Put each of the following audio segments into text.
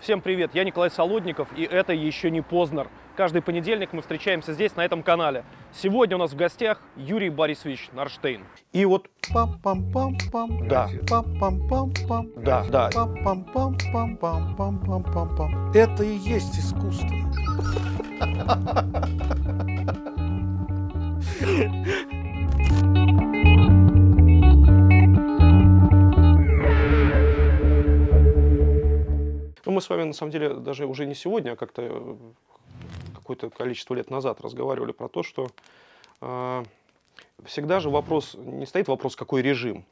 Всем привет, я Николай Солодников, и это еще не Познер. Каждый понедельник мы встречаемся здесь, на этом канале. Сегодня у нас в гостях Юрий Борисович Нарштейн. И вот... Пам-пам-пам-пам. Да. Пам-пам-пам-пам. Да, да. Пам-пам-пам-пам-пам-пам-пам. Это и есть искусство. Ну, мы с вами, на самом деле, даже уже не сегодня, а как-то э, какое-то количество лет назад разговаривали про то, что э, всегда же вопрос, не стоит вопрос, какой режим,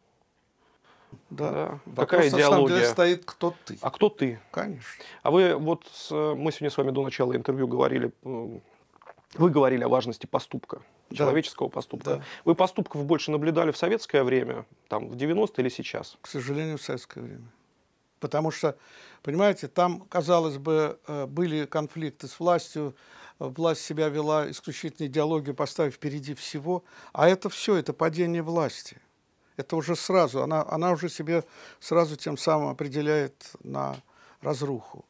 Да. Да. Вопрос, Какая на самом деле, идеология? стоит, кто ты. а кто ты? Конечно. А вы вот, с- мы сегодня с вами до начала интервью говорили, вы говорили о важности поступка, Да. человеческого поступка. Да. Вы поступков больше наблюдали в советское время, там, в 90-е или сейчас? К сожалению, в советское время. Потому что, понимаете, там, казалось бы, э, были конфликты с властью, э, власть себя вела исключительно идеологию, поставив впереди всего, а это все, это падение власти. Это уже сразу, она, она уже себе сразу тем самым определяет на разруху.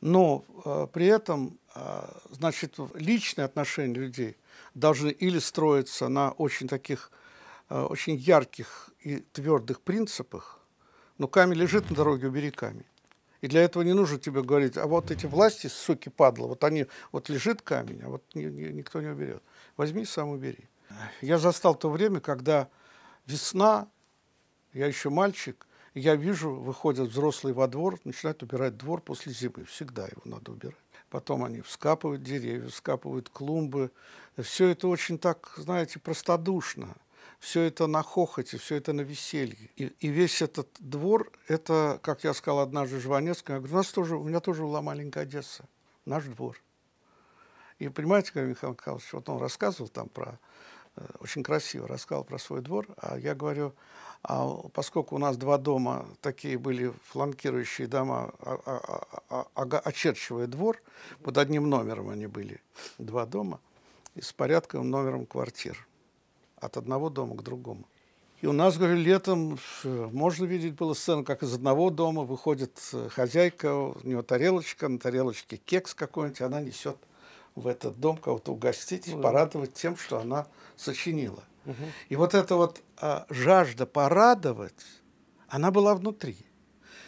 Но э, при этом, э, значит, личные отношения людей должны или строиться на очень таких, э, очень ярких и твердых принципах, но камень лежит на дороге, убери камень. И для этого не нужно тебе говорить, а вот эти власти, суки, падла, вот они, вот лежит камень, а вот ни- ни- никто не уберет. Возьми сам убери. Я застал то время, когда весна, я еще мальчик, я вижу, выходят взрослые во двор, начинают убирать двор после зимы. Всегда его надо убирать. Потом они вскапывают деревья, вскапывают клумбы. Все это очень так, знаете, простодушно. Все это на хохоте, все это на веселье. И, и весь этот двор, это, как я сказал однажды Жванецкому, я говорю, у, нас тоже, у меня тоже была маленькая Одесса, наш двор. И понимаете, как Михаил Михайлович, вот он рассказывал там про, э, очень красиво рассказал про свой двор, а я говорю, а поскольку у нас два дома такие были фланкирующие дома, а- а- а- а- очерчивая двор, под одним номером они были, два дома, и с порядковым номером квартир, от одного дома к другому. И у нас, говорю, летом э, можно видеть было сцену, как из одного дома выходит э, хозяйка, у нее тарелочка, на тарелочке кекс какой-нибудь, она несет в этот дом кого-то угостить, да. порадовать тем, что она сочинила. И вот эта вот а, жажда порадовать, она была внутри.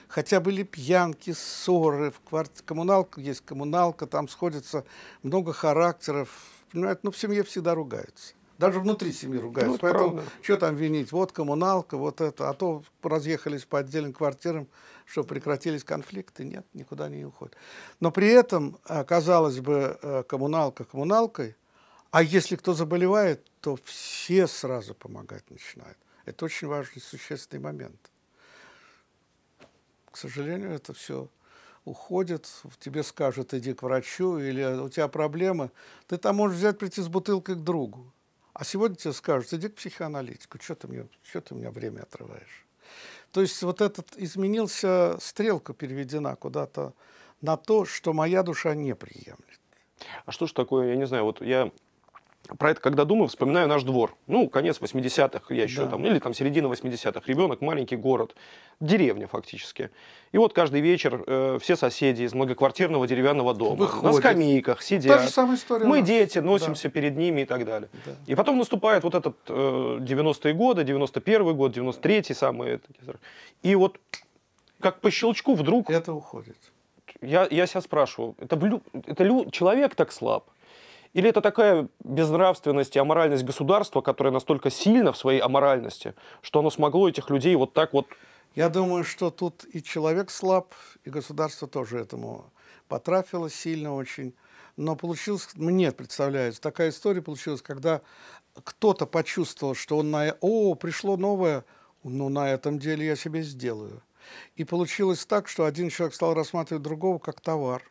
Хотя были пьянки, ссоры, в кварт... коммуналка есть коммуналка, там сходится много характеров. Понимаете, ну в семье всегда ругаются. Даже внутри семьи ругаются. Ну, это Поэтому правда. что там винить? Вот коммуналка, вот это. А то разъехались по отдельным квартирам, что прекратились конфликты. Нет, никуда не уходят. Но при этом, а, казалось бы, э, коммуналка коммуналкой, а если кто заболевает, то все сразу помогать начинают. Это очень важный, существенный момент. К сожалению, это все уходит, тебе скажут, иди к врачу, или у тебя проблемы, ты там можешь взять, прийти с бутылкой к другу. А сегодня тебе скажут, иди к психоаналитику, что ты, мне, что ты меня время отрываешь. То есть вот этот изменился, стрелка переведена куда-то на то, что моя душа не приемлет. А что ж такое, я не знаю, вот я про это когда думаю, вспоминаю наш двор. Ну, конец 80-х, я еще Да. там, или там середина 80-х. Ребенок, маленький город, деревня фактически. И вот каждый вечер э, все соседи из многоквартирного деревянного дома на Выходят. скамейках Та сидят. же самая история. Мы дети, носимся перед ними и так далее. Да. И потом наступает вот этот э, 90-е годы, 91-й год, 93-й самые. такие. И вот как по щелчку вдруг Это уходит. я, я себя спрашиваю, это, блю- это лю- человек так слаб? Или это такая безнравственность и аморальность государства, которая настолько сильна в своей аморальности, что оно смогло этих людей вот так вот... Я думаю, что тут и человек слаб, и государство тоже этому потрафило сильно очень. Но получилось, мне представляется, такая история получилась, когда кто-то почувствовал, что он на... О, пришло новое, ну, на этом деле я себе сделаю. И получилось так, что один человек стал рассматривать другого как товар,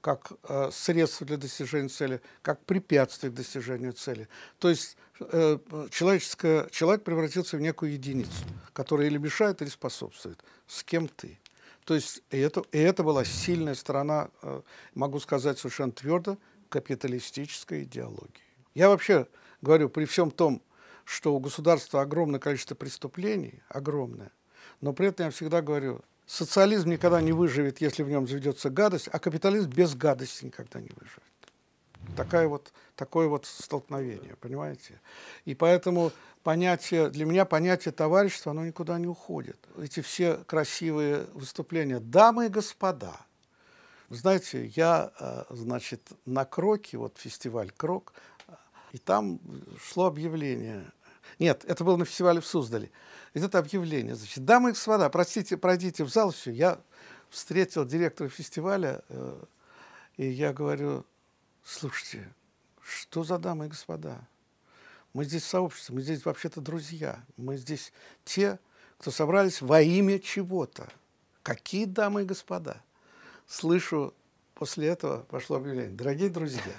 как э, средство для достижения цели, как препятствие к достижению цели. То есть э, человеческое, человек превратился в некую единицу, которая или мешает, или способствует. С кем ты? То есть и это, и это была сильная сторона, э, могу сказать совершенно твердо, капиталистической идеологии. Я вообще говорю, при всем том, что у государства огромное количество преступлений, огромное, но при этом я всегда говорю, социализм никогда не выживет, если в нем заведется гадость, а капитализм без гадости никогда не выживет. Такая вот, такое вот столкновение, понимаете? И поэтому понятие, для меня понятие товарищества, оно никуда не уходит. Эти все красивые выступления. Дамы и господа, знаете, я, э, значит, на Кроке, вот фестиваль Крок, и там шло объявление. Нет, это было на фестивале в Суздале. И это объявление, значит, дамы и господа, простите, пройдите в зал, все. Я встретил директора фестиваля, э, и я говорю, слушайте, что за дамы и господа? Мы здесь сообщество, мы здесь вообще-то друзья. Мы здесь те, кто собрались во имя чего-то. Какие дамы и господа? Слышу, после этого пошло объявление. Дорогие друзья,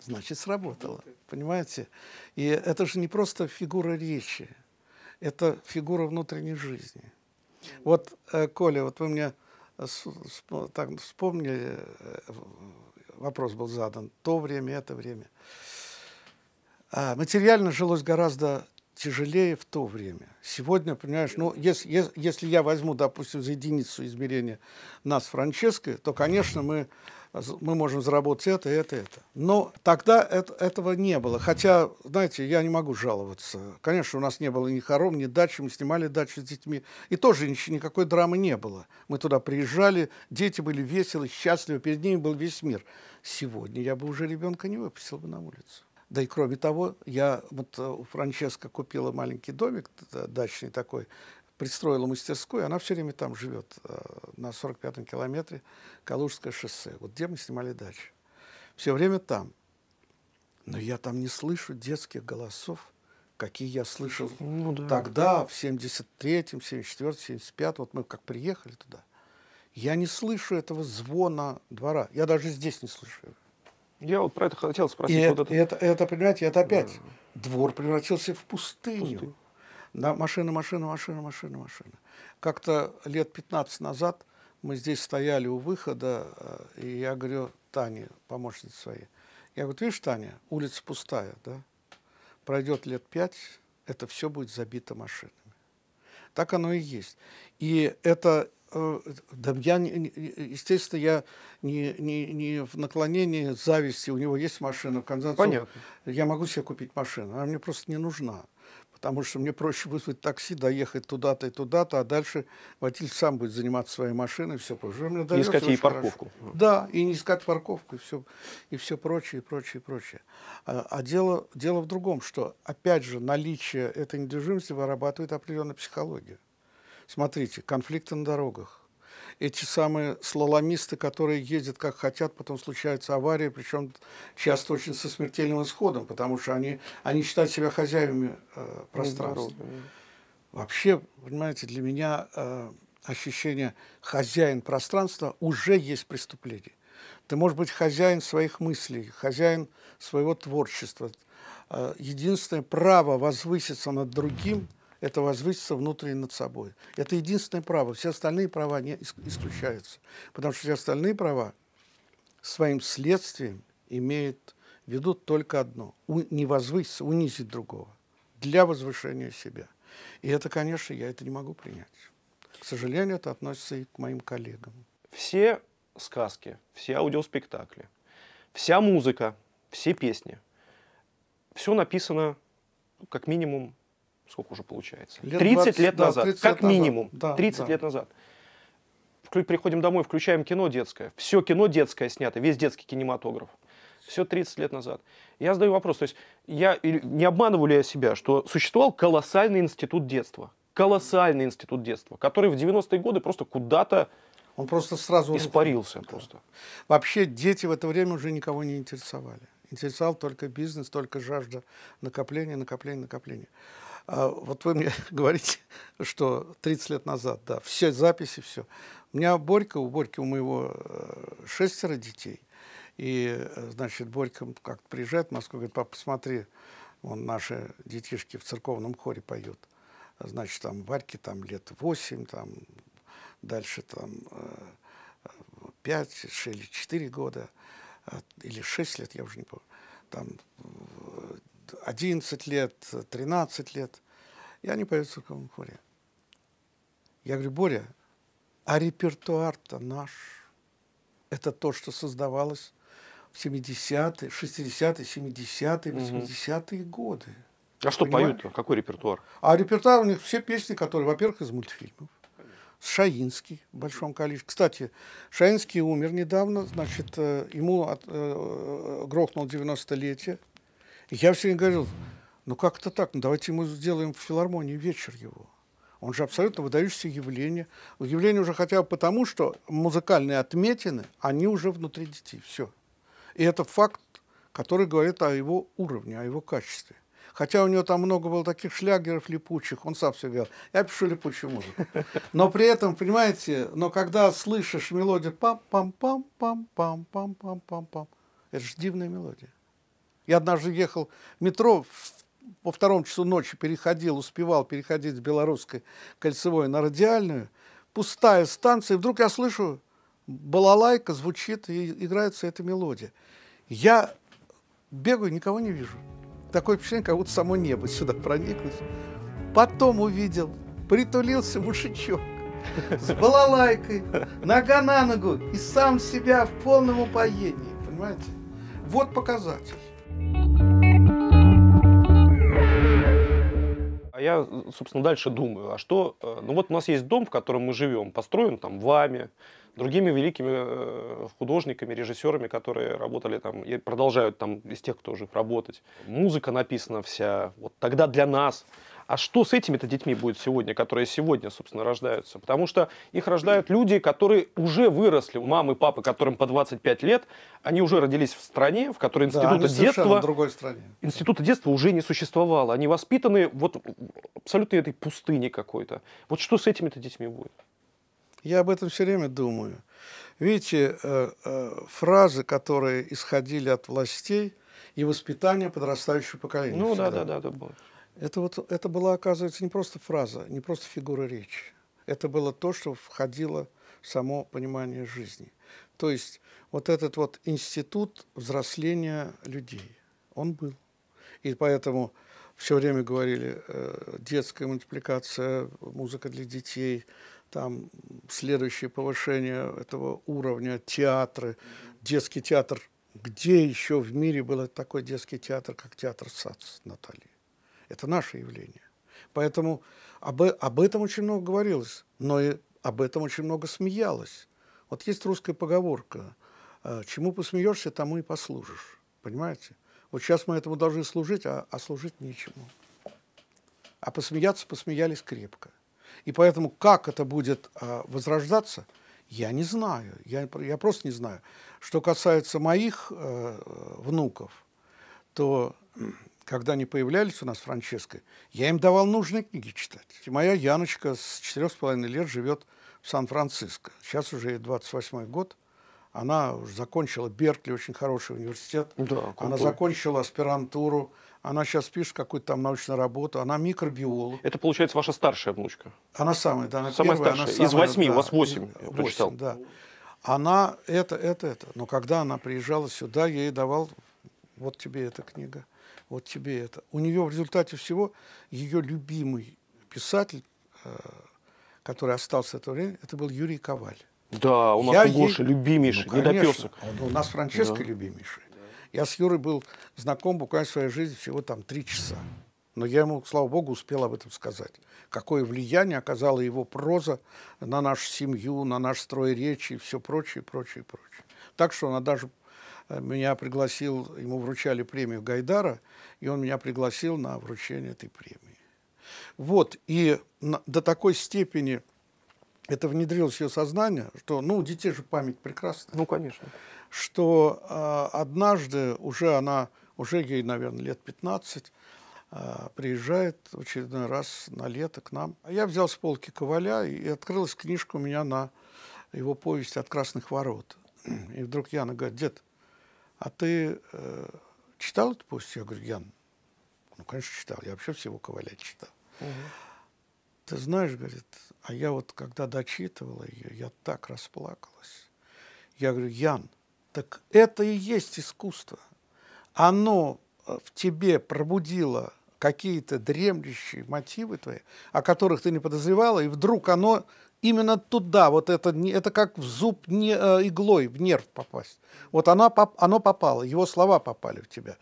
значит, сработало. Понимаете? И это же не просто фигура речи, это фигура внутренней жизни. Вот, э, Коля, вот вы мне так вспомнили, э, вопрос был задан, то время, это время. А материально жилось гораздо тяжелее в то время. Сегодня, понимаешь, ну, если, если, если я возьму, допустим, за единицу измерения нас Франческо, то, конечно, мы, мы можем заработать это, это, это. Но тогда это, этого не было. Хотя, знаете, я не могу жаловаться. Конечно, у нас не было ни хором, ни дачи, мы снимали дачу с детьми. И тоже ничего, никакой драмы не было. Мы туда приезжали, дети были веселы, счастливы, перед ними был весь мир. Сегодня я бы уже ребенка не выпустил бы на улицу. Да и кроме того, я вот э, у Франческо купила маленький домик дачный такой, пристроила мастерскую, она все время там живет, э, на 45-м километре Калужское шоссе, вот где мы снимали дачу. Все время там. Но я там не слышу детских голосов, какие я слышал ну, да. тогда, в 73-м, 74-м, 75-м, вот мы как приехали туда. Я не слышу этого звона двора. Я даже здесь не слышу. Я вот про это хотел спросить. И вот это, это, это, понимаете, это опять да. двор превратился в пустыню. Пустынь. Да, машина, машина, машина, машина, машина. Как-то лет 15 назад мы здесь стояли у выхода, э, и я говорю Тане, помощнице своей, я говорю, видишь, Таня, улица пустая, да? Пройдет лет пять, это все будет забито машинами. Так оно и есть. И это Э, да я, естественно, я не, не, не в наклонении зависти, у него есть машина, в конце концов, Понятно. я могу себе купить машину, она мне просто не нужна. Потому что мне проще вызвать такси, доехать туда-то и туда-то, а дальше водитель сам будет заниматься своей машиной, все прочее. Мне не искать ей парковку. Хорошо. Да, и не искать парковку, и все, и все прочее, и прочее, и прочее. А, а дело, дело в другом, что, опять же, наличие этой недвижимости вырабатывает определенную психологию. Смотрите, конфликты на дорогах. Эти самые слаломисты, которые ездят как хотят, потом случаются аварии, причем часто очень со смертельным исходом, потому что они, они считают себя хозяевами э, пространства. Вообще, понимаете, для меня э, ощущение хозяин пространства уже есть преступление. Ты можешь быть хозяин своих мыслей, хозяин своего творчества. Э, единственное право возвыситься над другим это возвыситься внутренне над собой. Это единственное право. Все остальные права не исключаются. Потому что все остальные права своим следствием имеют, ведут только одно. Не возвыситься, унизить другого. Для возвышения себя. И это, конечно, я это не могу принять. К сожалению, это относится и к моим коллегам. Все сказки, все аудиоспектакли, вся музыка, все песни, все написано как минимум сколько уже получается? Лет 30 20, лет да, назад, 30 как лет минимум. Назад. Да, 30 да. лет назад. Приходим домой, включаем кино детское. Все кино детское снято, весь детский кинематограф. Все 30 лет назад. Я задаю вопрос, то есть я не обманываю ли я себя, что существовал колоссальный институт детства, колоссальный институт детства, который в 90-е годы просто куда-то он просто сразу испарился. Да. Просто. Вообще дети в это время уже никого не интересовали. Интересовал только бизнес, только жажда накопления, накопления, накопления. А вот вы мне говорите, что 30 лет назад, да, все записи, все. У меня Борька, у Борьки, у моего э, шестеро детей. И, э, значит, Борька как приезжает в Москву, говорит, папа, посмотри, он наши детишки в церковном хоре поют. Значит, там Варьке там лет 8, там дальше там 5 э, или 4 года, или 6 лет, я уже не помню. Там 11 лет, 13 лет, и они поют в церковном хоре. Я говорю, Боря, А репертуар-то наш. Это то, что создавалось в 70-е, 60-е, 70-е, 80-е годы. А что поют? Какой репертуар? А репертуар у них все песни, которые, во-первых, из мультфильмов. Шаинский в большом количестве. Кстати, Шаинский умер недавно, значит, э, ему от, э, грохнул 90-летие. Я все время говорил, ну как это так, ну давайте мы сделаем в филармонии вечер его. Он же абсолютно выдающееся явление. Явление уже хотя бы потому, что музыкальные отметины, они уже внутри детей. Все. И это факт, который говорит о его уровне, о его качестве. Хотя у него там много было таких шлягеров липучих, он сам все говорил, я пишу липучую музыку. Но при этом, понимаете, но когда слышишь мелодию пам-пам-пам-пам-пам-пам-пам-пам, это же дивная мелодия. Я однажды ехал в метро, по втором часу ночи переходил, успевал переходить с белорусской кольцевой на радиальную, пустая станция, и вдруг я слышу, балалайка звучит, и играется эта мелодия. Я бегаю, никого не вижу. Такое впечатление, как будто само небо сюда прониклось. Потом увидел, притулился мужичок с балалайкой, нога на ногу, и сам себя в полном упоении, понимаете? Вот показатель. А я, собственно, дальше думаю, а что, э, ну вот у нас есть дом, в котором мы живем, построен там вами, другими великими э, художниками, режиссерами, которые работали там и продолжают там из тех, кто жив работать. Музыка написана вся, вот тогда для нас. А что с этими-то детьми будет сегодня, которые сегодня, собственно, рождаются? Потому что их рождают люди, которые уже выросли. Мамы, папы, которым по 25 лет, они уже родились в стране, в которой института да, детства... другой стране. Института детства уже не существовало. Они воспитаны вот абсолютно этой пустыне какой-то. Вот что с этими-то детьми будет? Я об этом все время думаю. Видите, э, э, фразы, которые исходили от властей и воспитания подрастающего поколения. Ну да, да, да, да, да. Это, вот, это была, оказывается, не просто фраза, не просто фигура речи. Это было то, что входило в само понимание жизни. То есть вот этот вот институт взросления людей, он был. И поэтому все время говорили э, детская мультипликация, музыка для детей, там следующее повышение этого уровня, театры, детский театр. Где еще в мире был такой детский театр, как театр САЦ, Наталья? Это наше явление. Поэтому об, об этом очень много говорилось, но и об этом очень много смеялось. Вот есть русская поговорка «Э, «Чему посмеешься, тому и послужишь». Понимаете? Вот сейчас мы этому должны служить, а, а служить нечему. А посмеяться посмеялись крепко. И поэтому как это будет а, возрождаться, я не знаю. Я, я просто не знаю. Что касается моих э, внуков, то когда они появлялись у нас в Франческо, я им давал нужные книги читать. И моя Яночка с четырех с половиной лет живет в Сан-Франциско. Сейчас уже ей 28 год. Она уже закончила Беркли, очень хороший университет. Да, Она закончила аспирантуру. Она сейчас пишет какую-то там научную работу. Она микробиолог. Это, получается, ваша старшая внучка? Она самая, да. Она самая первая, старшая. Она самая, Из восьми, да, у вас восемь, я прочитал. да. Она это, это, это. Но когда она приезжала сюда, я ей давал, вот тебе эта книга вот тебе это. У нее в результате всего ее любимый писатель, э, который остался в это время, это был Юрий Коваль. Да, у нас Я у Гоши ей... любимейший, ну, недопесок. У нас Франческо да. любимейший. Я с Юрой был знаком буквально в своей жизни всего там три часа. Но я ему, слава богу, успел об этом сказать. Какое влияние оказала его проза на нашу семью, на наш строй речи и все прочее, прочее, прочее. Так что она даже меня пригласил, ему вручали премию Гайдара, и он меня пригласил на вручение этой премии. Вот, и до такой степени это внедрилось в ее сознание, что, ну, у детей же память прекрасная. Ну, конечно. Что э, однажды уже она, уже ей, наверное, лет 15, э, приезжает в очередной раз на лето к нам. А я взял с полки Коваля, и открылась книжка у меня на его повесть «От красных ворот». И вдруг Яна говорит, дед, а ты э, читал эту повесть? Я говорю, Ян, ну, конечно, читал. Я вообще всего Коваля читал. Угу. Ты знаешь, говорит, а я вот когда дочитывала ее, я так расплакалась. Я говорю, Ян, так это и есть искусство. Оно э, в тебе пробудило какие-то дремлющие мотивы твои, о которых ты не подозревала, и вдруг оно именно туда, вот это, это как в зуб не, э, иглой, в нерв попасть. Вот она, оно попало, его слова попали в тебя.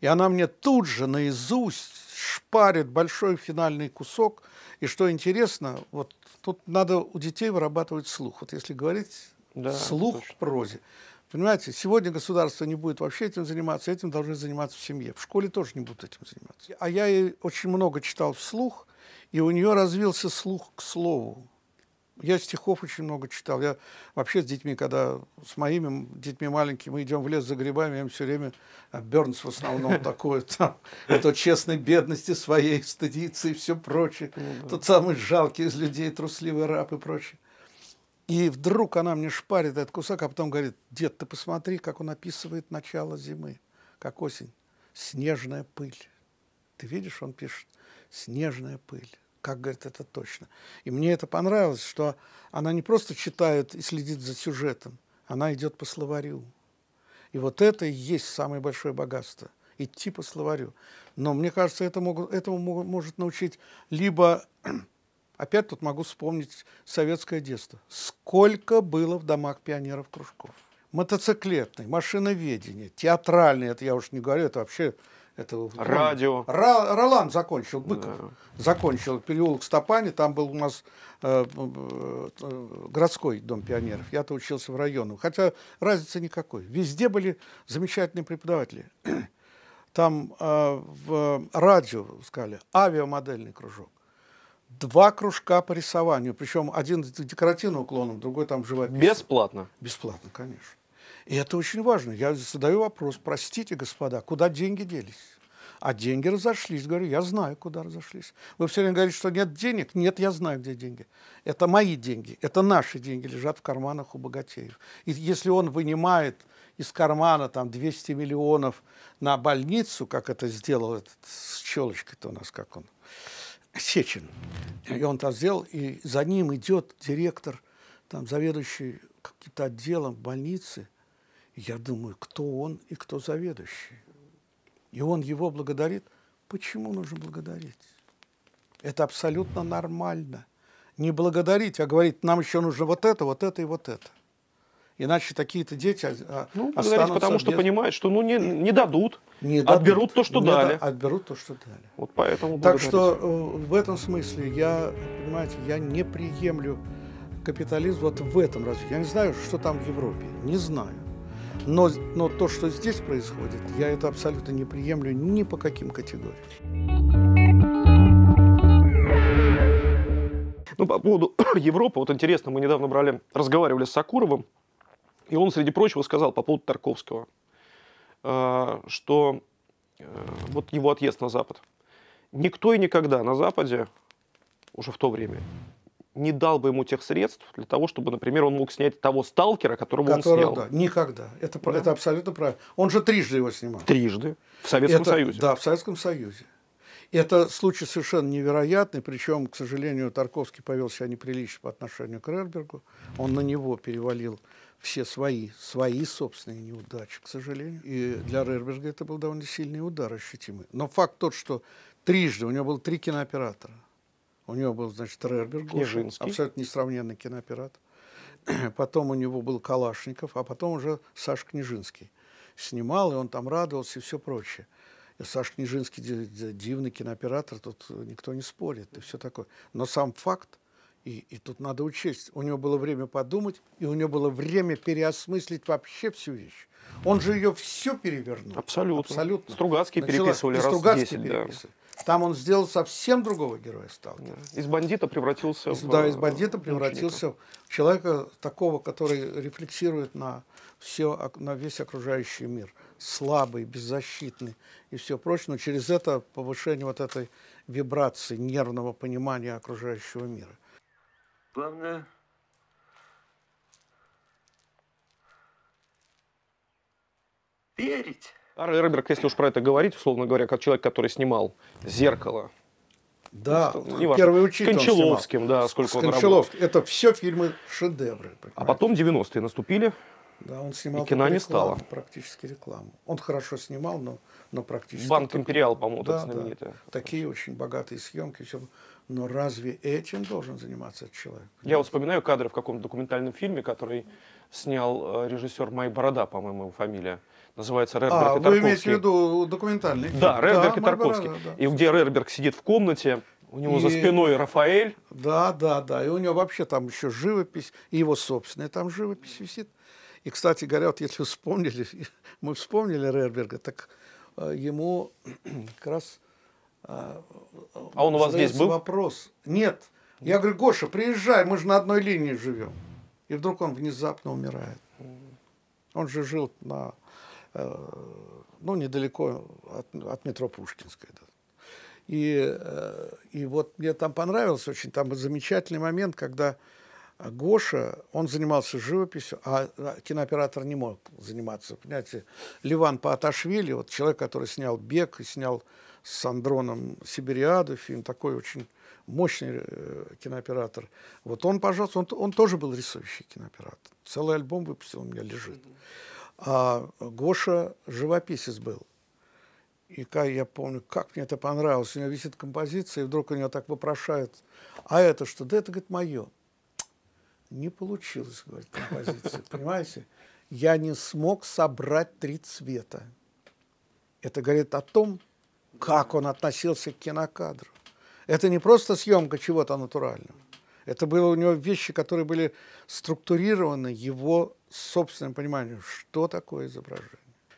И она мне тут же наизусть шпарит большой финальный кусок. И что интересно, вот тут надо у детей вырабатывать слух. Вот если говорить да, слух точно. в прозе. Понимаете, сегодня государство не будет вообще этим заниматься, этим должны заниматься в семье. В школе тоже не будут этим заниматься. А я ей очень много читал вслух, и у нее развился слух к слову. Я стихов очень много читал. Я вообще с детьми, когда с моими детьми маленькими мы идем в лес за грибами, я им все время а, Бернс в основном такой, там, это честной бедности своей стыдится и все прочее. Ну Тот самый жалкий из людей, трусливый раб и прочее. И вдруг она мне шпарит этот кусок, а потом говорит, дед, ты посмотри, как он описывает начало зимы, как осень. Снежная пыль. Ты видишь, он пишет, снежная пыль. Как, говорит, это точно. И мне это понравилось, что она не просто читает и следит за сюжетом, она идет по словарю. И вот это и есть самое большое богатство – идти по словарю. Но мне кажется, это могут, этому может научить либо Опять тут могу вспомнить советское детство. Сколько было в домах пионеров кружков. Мотоциклетный, машиноведение, театральный, это я уж не говорю, это вообще... Это, Радио. Ра, Ролан закончил, Быков да. закончил переулок Стопани, там был у нас э, э, городской дом пионеров. Я-то учился в районном, хотя разницы никакой. Везде были замечательные преподаватели. Там э, в радио, сказали, авиамодельный кружок два кружка по рисованию, причем один с декоративным уклоном, другой там живопись. Бесплатно? Бесплатно, конечно. И это очень важно. Я задаю вопрос, простите, господа, куда деньги делись? А деньги разошлись. Говорю, я знаю, куда разошлись. Вы все время говорите, что нет денег. Нет, я знаю, где деньги. Это мои деньги, это наши деньги лежат в карманах у богатеев. И если он вынимает из кармана там 200 миллионов на больницу, как это сделал этот, с челочкой-то у нас, как он, Сечин. И он так сделал, и за ним идет директор, там, заведующий каким-то отделом больницы. Я думаю, кто он и кто заведующий. И он его благодарит. Почему нужно благодарить? Это абсолютно нормально. Не благодарить, а говорить, нам еще нужно вот это, вот это и вот это. Иначе такие-то дети ну, останутся потому без... что понимают, что ну, не, не дадут, не дадут, отберут то, что не дали. Да, отберут то, что дали. Вот поэтому так что э, в этом смысле я, понимаете, я не приемлю капитализм вот в этом развитии. Я не знаю, что там в Европе, не знаю. Но, но то, что здесь происходит, я это абсолютно не приемлю ни по каким категориям. Ну, по поводу Европы, вот интересно, мы недавно брали, разговаривали с Сакуровым, и он, среди прочего, сказал по поводу Тарковского, э, что э, вот его отъезд на Запад. Никто и никогда на Западе, уже в то время, не дал бы ему тех средств для того, чтобы, например, он мог снять того сталкера, которого Которого, он снял. Да, никогда. Это, да. это абсолютно правильно. Он же трижды его снимал. Трижды. В Советском это, Союзе. Да, в Советском Союзе. Это случай совершенно невероятный, причем, к сожалению, Тарковский повел себя неприлично по отношению к Рербергу. Он на него перевалил все свои, свои собственные неудачи, к сожалению. И для Рерберга это был довольно сильный удар, ощутимый. Но факт тот, что трижды, у него было три кинооператора. У него был, значит, Рерберг, Княжинский. абсолютно несравненный кинооператор. Потом у него был Калашников, а потом уже Саш Княжинский. Снимал, и он там радовался и все прочее. И Саш Княжинский дивный кинооператор, тут никто не спорит и все такое. Но сам факт, и, и тут надо учесть, у него было время подумать, и у него было время переосмыслить вообще всю вещь. Он же ее все перевернул. Абсолютно. Абсолютно. Стругацкий Начала, переписывали раз Стругацкий 10, переписывали. Да. Там он сделал совсем другого героя стал. Из бандита превратился из, в... Да, из бандита превратился мученика. в человека такого, который рефлексирует на, все, на весь окружающий мир. Слабый, беззащитный и все прочее. Но через это повышение вот этой вибрации нервного понимания окружающего мира. Главное, верить. А Рерберг, если уж про это говорить, условно говоря, как человек, который снимал «Зеркало», да, ну, первый учитель Кончаловским, да, сколько С он Кончаловским. Это все фильмы шедевры. Понимаете? А потом 90-е наступили, да, он снимал и кино не стало. Практически рекламу. Он хорошо снимал, но, но практически... Банк Империал, по-моему, да, знаменитый. Да, такие очень богатые съемки. Все Но разве этим должен заниматься этот человек? Я вот вспоминаю кадры в каком-то документальном фильме, который снял э, режиссер Май Борода, по-моему, его фамилия. Называется Рерберг А, и вы Тарковский. имеете в виду документальный фильм? Да, Рерберг и Мой Тарковский. Борода, да. И где Рерберг сидит в комнате, у него за И- спиной Рафаэль. Да, да, да. И у него вообще там еще живопись, и его собственная там живопись висит. И, кстати говоря, вот если вы вспомнили, мы вспомнили Рерберга, так э, ему как раз э, А он у вас здесь был? вопрос. Нет. Я говорю, Гоша, приезжай, мы же на одной линии живем. И вдруг он внезапно умирает. Он же жил на, ну, недалеко от, от метро Пушкинская. да. И, э, и вот мне там понравилось очень, там замечательный момент, когда Гоша, он занимался живописью, а а кинооператор не мог заниматься. Понимаете, Ливан Пааташвили, вот человек, который снял «Бег» и снял с Андроном «Сибириаду» фильм, такой очень мощный э, кинооператор. Вот он, пожалуйста, он, он тоже был рисующий кинооператор. Целый альбом выпустил, у меня лежит. А Гоша живописец был. И ка- я помню, как мне это понравилось. У него висит композиция, и вдруг у него так вопрошают, а это что? Да это, говорит, мое. Не получилось, говорит, композиция. Понимаете? Я не смог собрать три цвета. Это говорит о том, как он относился к кинокадру. Это не просто съемка чего-то натурального. Это было у него вещи, которые были структурированы его собственным пониманием, что такое изображение.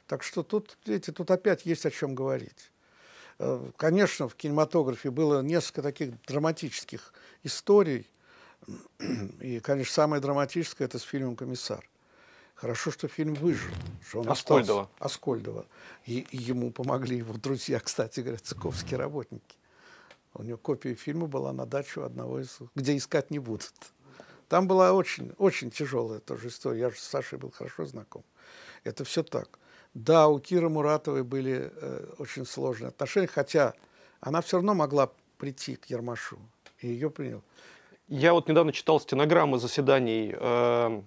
Так что тут, видите, тут опять есть о чем говорить. Э, Конечно, в кинематографе было несколько таких драматических историй. И, конечно, самое драматическое – это с фильмом «Комиссар». Хорошо, что фильм выжил. Что он Аскольдова. остался. Аскольдова. И, и ему помогли его друзья, кстати говоря, цыковские работники. У него копия фильма была на дачу одного из, где искать не будут. Там была очень, очень тяжелая тоже история. Я же с Сашей был хорошо знаком. Это все так. Да, у Киры Муратовой были э, очень сложные отношения, хотя она все равно могла прийти к Ермашу, и ее принял. Я вот недавно читал стенограммы заседаний э,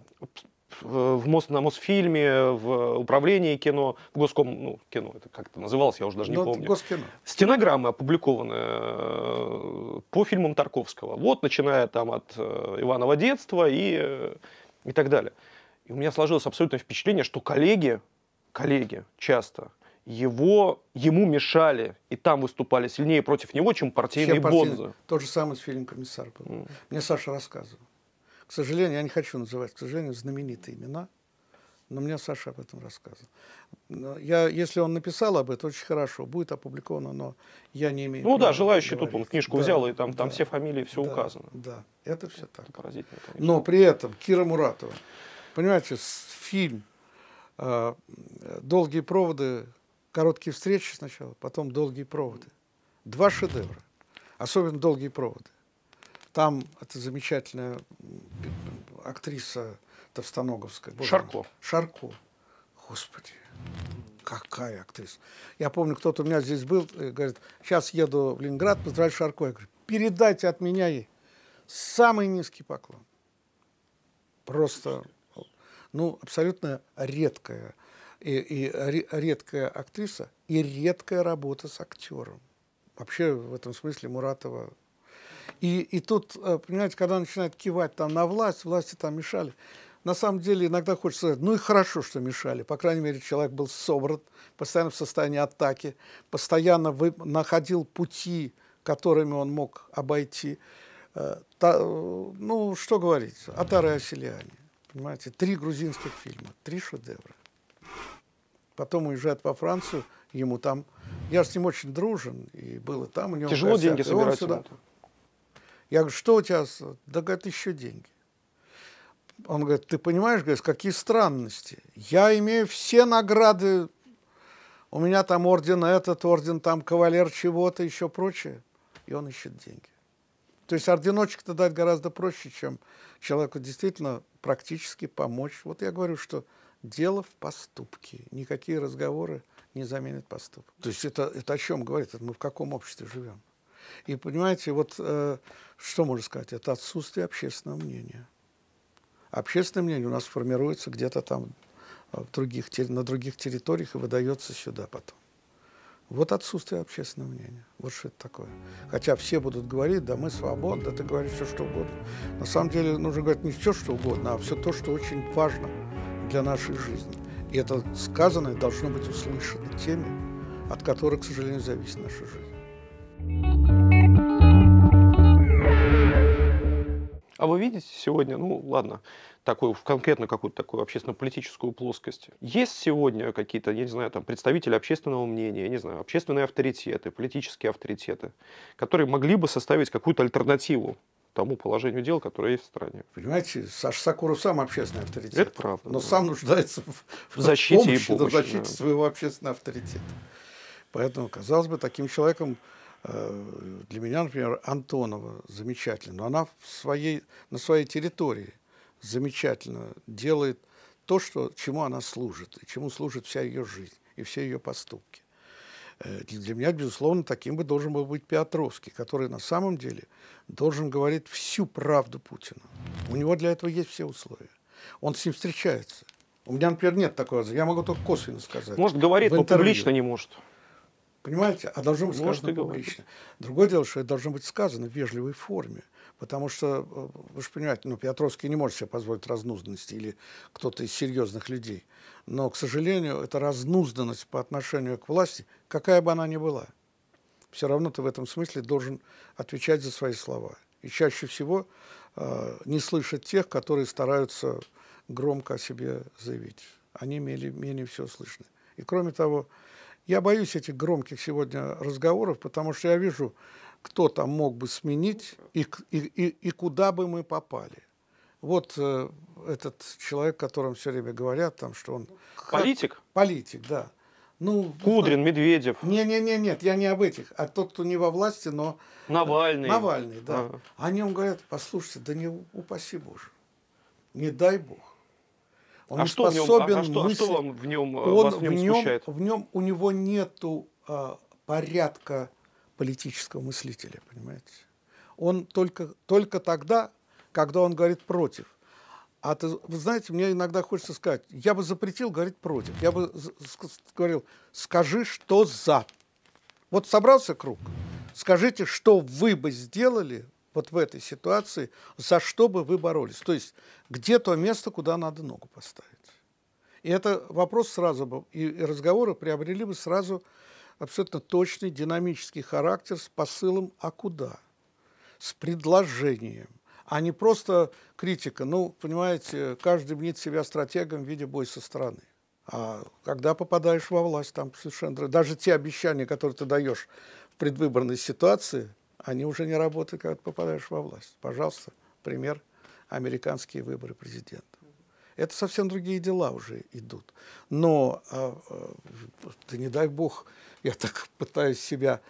в Мос, на Мосфильме, в управлении кино, в Госком, ну, кино, это как это называлось, я уже даже не Ну, помню. Госкино. Стенограммы опубликованы э, по фильмам Тарковского. Вот, начиная там от э, Иванова детства и, э, и так далее. И у меня сложилось абсолютное впечатление, что коллеги, коллеги часто его, ему мешали, и там выступали сильнее против него, чем партийные Чем партийный- бонзы. То же самое с фильмом «Комиссар» был. М. Мне Саша рассказывал. К сожалению, я не хочу называть, к сожалению, знаменитые имена, но мне Саша об этом рассказывал. Я, если он написал об этом, очень хорошо, будет опубликовано, но я не имею Ну да, желающий тут говорить. он книжку Да, взял, и там, там да, все фамилии, все да, указано. Да, это все так. Это поразительно, конечно. Но при этом Кира Муратова, понимаете, фильм э, «Долгие проводы», «Короткие встречи» сначала, потом «Долгие проводы». Два шедевра, особенно «Долгие проводы». Там эта замечательная актриса Товстоноговская. боже Шарко. мой. Шарко. Господи, какая актриса. Я помню, кто-то у меня здесь был, и говорит, сейчас еду в Ленинград, поздравить Шарко. Я говорю, передайте от меня ей самый низкий поклон. Просто, ну, абсолютно редкая и, и ре- редкая актриса и редкая работа с актером. Вообще в этом смысле Муратова. И, и тут, э, понимаете, когда начинает кивать там на власть, власти там мешали. На самом деле иногда хочется сказать, ну и хорошо, что мешали. По крайней мере, человек был собран, постоянно в состоянии атаки, постоянно вы, находил пути, которыми он мог обойти. Э, та- э, ну, что говорить, Атары Оселяне, понимаете, три грузинских фильма, три шедевра. Потом уезжает во Францию, ему там, я с ним очень дружен, и был и там у него. Тяжело деньги и собирать. сюда. Я говорю, что у тебя? с- Да, говорит, еще деньги. Он говорит, ты понимаешь, говорит, какие странности. Я имею все награды. У меня там орден этот, орден там кавалер чего-то, еще прочее. И он ищет деньги. То есть орденочек-то дать гораздо проще, чем человеку действительно практически помочь. Вот я говорю, что дело в поступке. Никакие разговоры не заменят поступок. То есть это, это о чем говорит? Это мы в каком обществе живем? И понимаете, вот э, что можно сказать? Это отсутствие общественного мнения. Общественное мнение у нас формируется где-то там э, в других, на других территориях и выдается сюда потом. Вот отсутствие общественного мнения. Вот что это такое. Хотя все будут говорить, да мы свободны, да ты говоришь все, что угодно. На самом деле нужно говорить не все, что угодно, а все то, что очень важно для нашей жизни. И это сказанное должно быть услышано теми, от которых, к сожалению, зависит наша жизнь. А вы видите сегодня, ну ладно, такую, в конкретно какую-то такую общественно-политическую плоскость. Есть сегодня какие-то, я не знаю, там, представители общественного мнения, я не знаю, общественные авторитеты, политические авторитеты, которые могли бы составить какую-то альтернативу тому положению дел, которое есть в стране. Понимаете, Саша Сакуров сам общественный авторитет. Это правда. Но да. сам нуждается в, в защите помощи, и помощи, в защите да. своего общественного авторитета. Поэтому, казалось бы, таким человеком для меня, например, Антонова замечательно. Но она в своей, на своей территории замечательно делает то, что, чему она служит, и чему служит вся ее жизнь и все ее поступки. Э, Для меня, безусловно, таким бы должен был быть Петровский, который на самом деле должен говорить всю правду Путину. У него для этого есть все условия. Он с ним встречается. У меня, например, нет такого. Я могу только косвенно сказать. Может, говорит, но публично не может. Понимаете? А должно быть Может, сказано говорит. публично. Другое дело, что это должно быть сказано в вежливой форме. Потому что, э, вы же понимаете, ну, Петровский не может себе позволить разнузданности или кто-то из серьезных людей. Но, к сожалению, эта разнузданность по отношению к власти, какая бы она ни была, все равно ты в этом смысле должен отвечать за свои слова. И чаще всего э, не слышать тех, которые стараются громко о себе заявить. Они менее, менее всего слышны. И кроме того, я боюсь этих громких сегодня разговоров, потому что я вижу, кто там мог бы сменить и, и, и, и куда бы мы попали. Вот э, этот человек, о котором все время говорят, там, что он... Политик? Политик, да. Ну, Кудрин, Медведев, Не, не, не, нет, я не об этих, а тот, кто не во власти, но Навальный. Навальный, да. А. О нем говорят, послушайте, да не упаси Боже, не дай Бог. Он А что, в нем, а- способен а что, а мыслить. что вам в нем, э, он вас в нем нем, смущает? в нем, у него нету а, порядка политического мыслителя, понимаете? Он только, только тогда, когда он говорит против. А ты, вы знаете, мне иногда хочется сказать, я бы запретил говорить против. Я бы говорил, скажи, что за. Вот собрался круг. Скажите, что вы бы сделали вот в этой ситуации, за что бы вы боролись. То есть, где то место, куда надо ногу поставить. И это вопрос сразу бы, и разговоры приобрели бы сразу абсолютно точный динамический характер с посылом «а куда?», с предложением, а не просто критика. Ну, понимаете, каждый мнит себя стратегом в виде бой со стороны. А когда попадаешь во власть, там совершенно... Даже те обещания, которые ты даешь в предвыборной ситуации, они уже не работают, когда попадаешь во власть. Пожалуйста, пример американские выборы президента. Это совсем другие дела уже идут. Но, а, а, да не дай бог, я так пытаюсь себя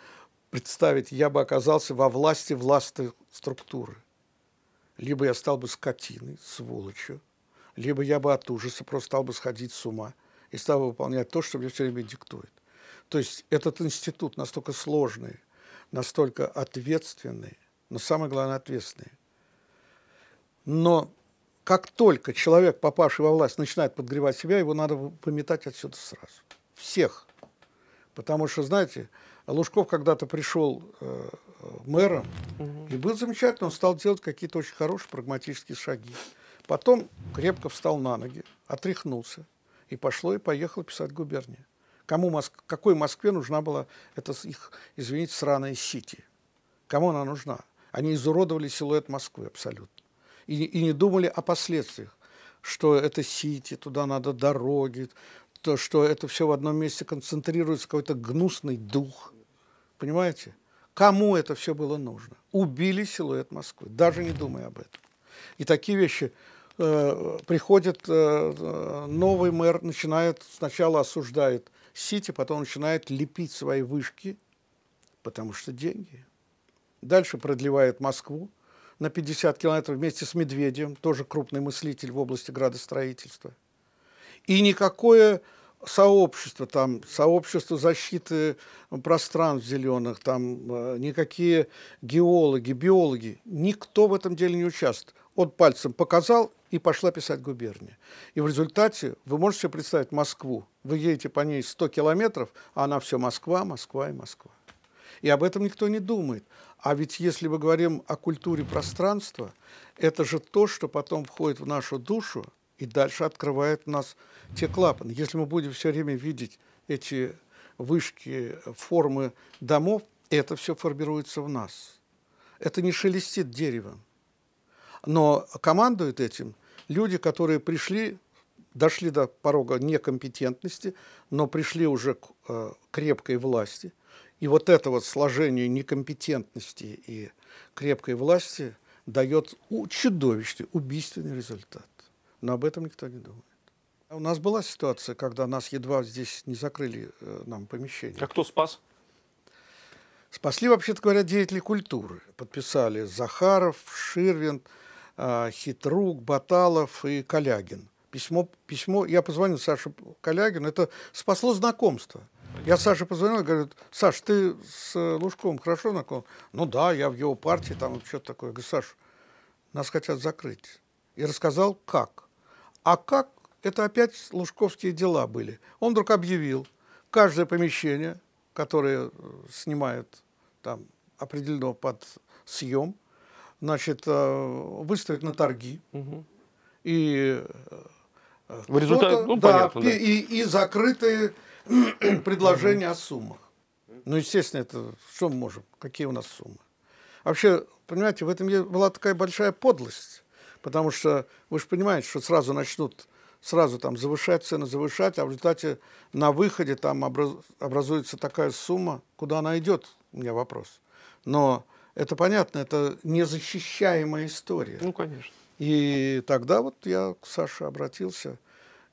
представить, я бы оказался во власти властной структуры. Либо я стал бы скотиной, сволочью, либо я бы от ужаса просто стал бы сходить с ума и стал бы выполнять то, что мне все время диктует. То есть этот институт настолько сложный, настолько ответственный, но самое главное ответственный. Но как только человек, попавший во власть, начинает подгревать себя, его надо выметать отсюда сразу. Всех. Потому что, знаете, Лужков когда-то пришел э, мэром, и был замечательно, он стал делать какие-то очень хорошие прагматические шаги. Потом крепко встал на ноги, отряхнулся, и пошло и поехало писать губернии. Кому Моск... Какой Москве нужна была эта их, извините, сраная Сити? Кому она нужна? Они изуродовали силуэт Москвы абсолютно. И, и не думали о последствиях, что это Сити, туда надо дороги, то, что это все в одном месте концентрируется, какой-то гнусный дух. Понимаете? Кому это все было нужно? Убили силуэт Москвы, даже не думая об этом. И такие вещи э, приходит э, э, новый мэр, начинает сначала осуждает Сити, потом начинает лепить свои вышки, потому что деньги. Дальше продлевает Москву на 50 километров вместе с Медведевым, тоже крупный мыслитель в области градостроительства. И никакое сообщество, там, сообщество защиты пространств зеленых, там, э, никакие геологи, биологи, никто в этом деле не участвует. Он пальцем показал, и пошла писать губерния. И в результате вы можете себе представить Москву. Вы едете по ней 100 километров, а она все Москва, Москва и Москва. И об этом никто не думает. А ведь если мы говорим о культуре пространства, это же то, что потом входит в нашу душу и дальше открывает у нас те клапаны. Если мы будем все время видеть эти вышки, формы домов, это все формируется в нас. Это не шелестит деревом. Но командуют этим люди, которые пришли, дошли до порога некомпетентности, но пришли уже к э, крепкой власти. И вот это вот сложение некомпетентности и крепкой власти дает чудовищный, убийственный результат. Но об этом никто не думает. У нас была ситуация, когда нас едва здесь не закрыли э, нам помещение. А кто спас? Спасли, вообще-то говоря, деятели культуры. Подписали Захаров, Ширвин, Хитрук, Баталов и Калягин. Письмо, письмо, я позвонил Саше Калягину, это спасло знакомство. Я Саше позвонил говорю, Саш, ты с Лужковым хорошо знаком? Ну да, я в его партии, там что-то такое. Я говорю, Саш, нас хотят закрыть. И рассказал, как. А как это опять лужковские дела были. Он вдруг объявил, каждое помещение, которое э, снимают там определено под съем, значит, э, выставить на торги. Угу. И э, в результате, ну, да, понятно, да. И, и закрытые предложения угу. о суммах. Ну, естественно, это что мы можем? Какие у нас суммы? Вообще, понимаете, в этом была такая большая подлость, потому что вы же понимаете, что сразу начнут сразу там завышать цены, завышать, а в результате на выходе там образуется такая сумма, куда она идет, у меня вопрос. Но это понятно, это незащищаемая история. Ну, конечно. И тогда вот я к Саше обратился,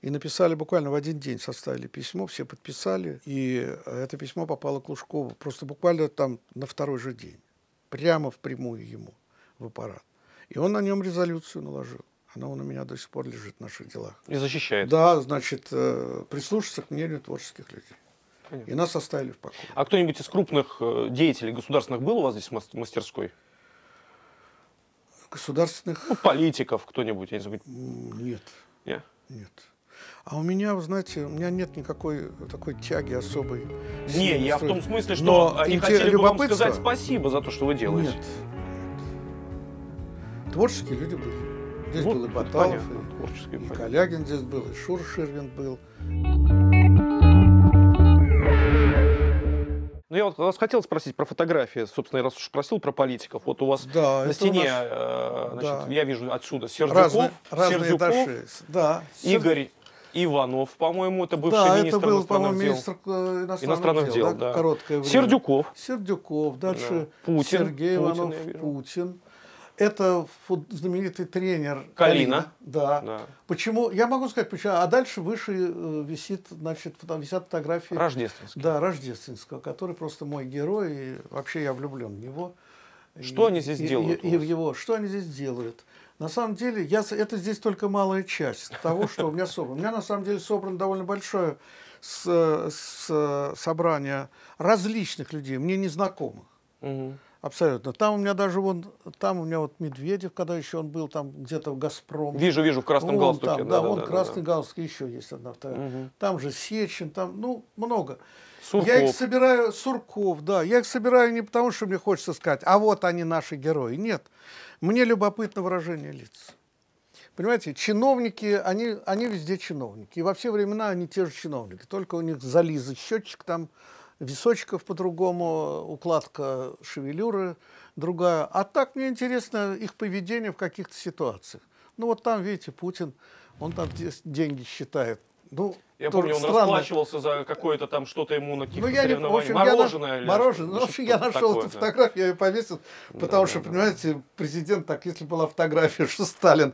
и написали буквально в один день, составили письмо, все подписали, и это письмо попало к Лужкову просто буквально там на второй же день, прямо впрямую ему в аппарат. И он на нем резолюцию наложил. Она у меня до сих пор лежит в наших делах. И защищает. Да, значит, э, прислушаться к мнению творческих людей. Понятно. И нас оставили в покое. А кто-нибудь из крупных э, деятелей государственных был у вас здесь в мастерской? Государственных? Ну, политиков кто-нибудь, я не знаю. Нет. Нет? Нет. А у меня, вы знаете, у меня нет никакой такой тяги особой. Не, я в том смысле, что Но они хотели бы вам сказать спасибо за то, что вы делаете. Нет. Творческие люди были. Здесь вот, был и Баталов, и, и Калягин здесь был, и Шур Ширвин был. Ну, я вот вас хотел спросить про фотографии. Собственно, я раз уж спросил про политиков. Вот у вас да, на стене, наш... э, значит, да. я вижу отсюда Сердюков, разные, разные Сердюков этажи. да. Игорь Иванов, по-моему, это бывший да, министр это был, иностранных дел. министр иностранных, иностранных дел, дел да, короткое время. Сердюков. Сердюков, дальше да. Путин, Сергей Путин, Иванов, Путин. Это знаменитый тренер Калина. Калина да. да. Почему? Я могу сказать, почему. А дальше выше э, висит, значит, там висят фотографии. Рождественского. Да, Рождественского, который просто мой герой. И вообще я влюблен в него. Что и, они здесь и, делают? И, и в его. Что они здесь делают? На самом деле, я, это здесь только малая часть того, что у меня собрано. У меня на самом деле собрано довольно большое с, с, собрание различных людей, мне незнакомых. Угу. Абсолютно. Там у меня даже вон, там у меня вот Медведев, когда еще он был там где-то в Газпром. Вижу, вижу, в красном вон галстуке. Там, да, да, вон да, красный да. галстук, еще есть одна вторая. Угу. Там же Сечин, там, ну, много. Сурков. Я их собираю, Сурков, да, я их собираю не потому, что мне хочется сказать, а вот они наши герои. Нет, мне любопытно выражение лиц. Понимаете, чиновники, они, они везде чиновники. И во все времена они те же чиновники. Только у них зализа счетчик там, височков по-другому, укладка шевелюры другая. А так мне интересно их поведение в каких-то ситуациях. Ну вот там, видите, Путин, он там деньги считает. Ну, я помню, он странно. расплачивался за какое-то там что-то ему на каких-то ну, я соревнованиях. общем, мороженое. Я, мороженое. Ну, в общем, я нашел эту фотографию, я ее повесил, потому да, что, да, понимаете, президент, так, если была фотография, что Сталин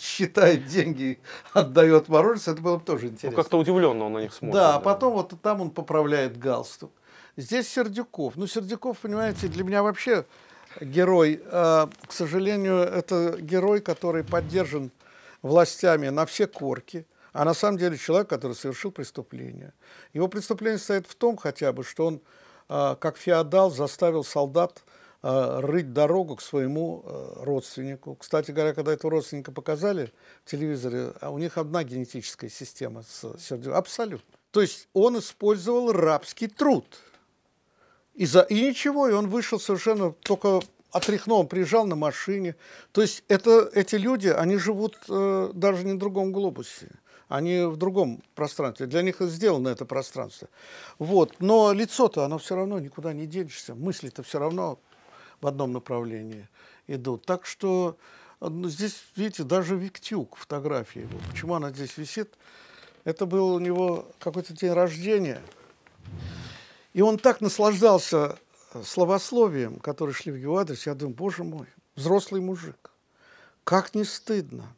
считает деньги, отдает мороженое, это было бы тоже ну, интересно. Ну, как-то удивленно он на них смотрит. Да, а потом вот там он поправляет галстук. Здесь Сердюков. Ну, Сердюков, понимаете, для меня вообще герой. А, к сожалению, это герой, который поддержан властями на все корки – а на самом деле человек, который совершил преступление. Его преступление состоит в том хотя бы, что он, а, как феодал, заставил солдат э, рыть дорогу к своему э, родственнику. Кстати говоря, когда этого родственника показали в телевизоре, а у них одна генетическая система с сердцем. Абсолютно. То есть он использовал рабский труд. И, за, и ничего, и он вышел совершенно только отряхнул, он приезжал на машине. То есть это, эти люди, они живут э, даже не в другом глобусе они в другом пространстве. Для них сделано это пространство. Вот. Но лицо-то, оно все равно никуда не денешься. Мысли-то все равно в одном направлении идут. Так что ну, здесь, видите, даже Виктюк фотографии. Вот почему она здесь висит? Это был у него какой-то день рождения. И он так наслаждался словословием, которые шли в его адрес. Я думаю, боже мой, взрослый мужик. Как не стыдно.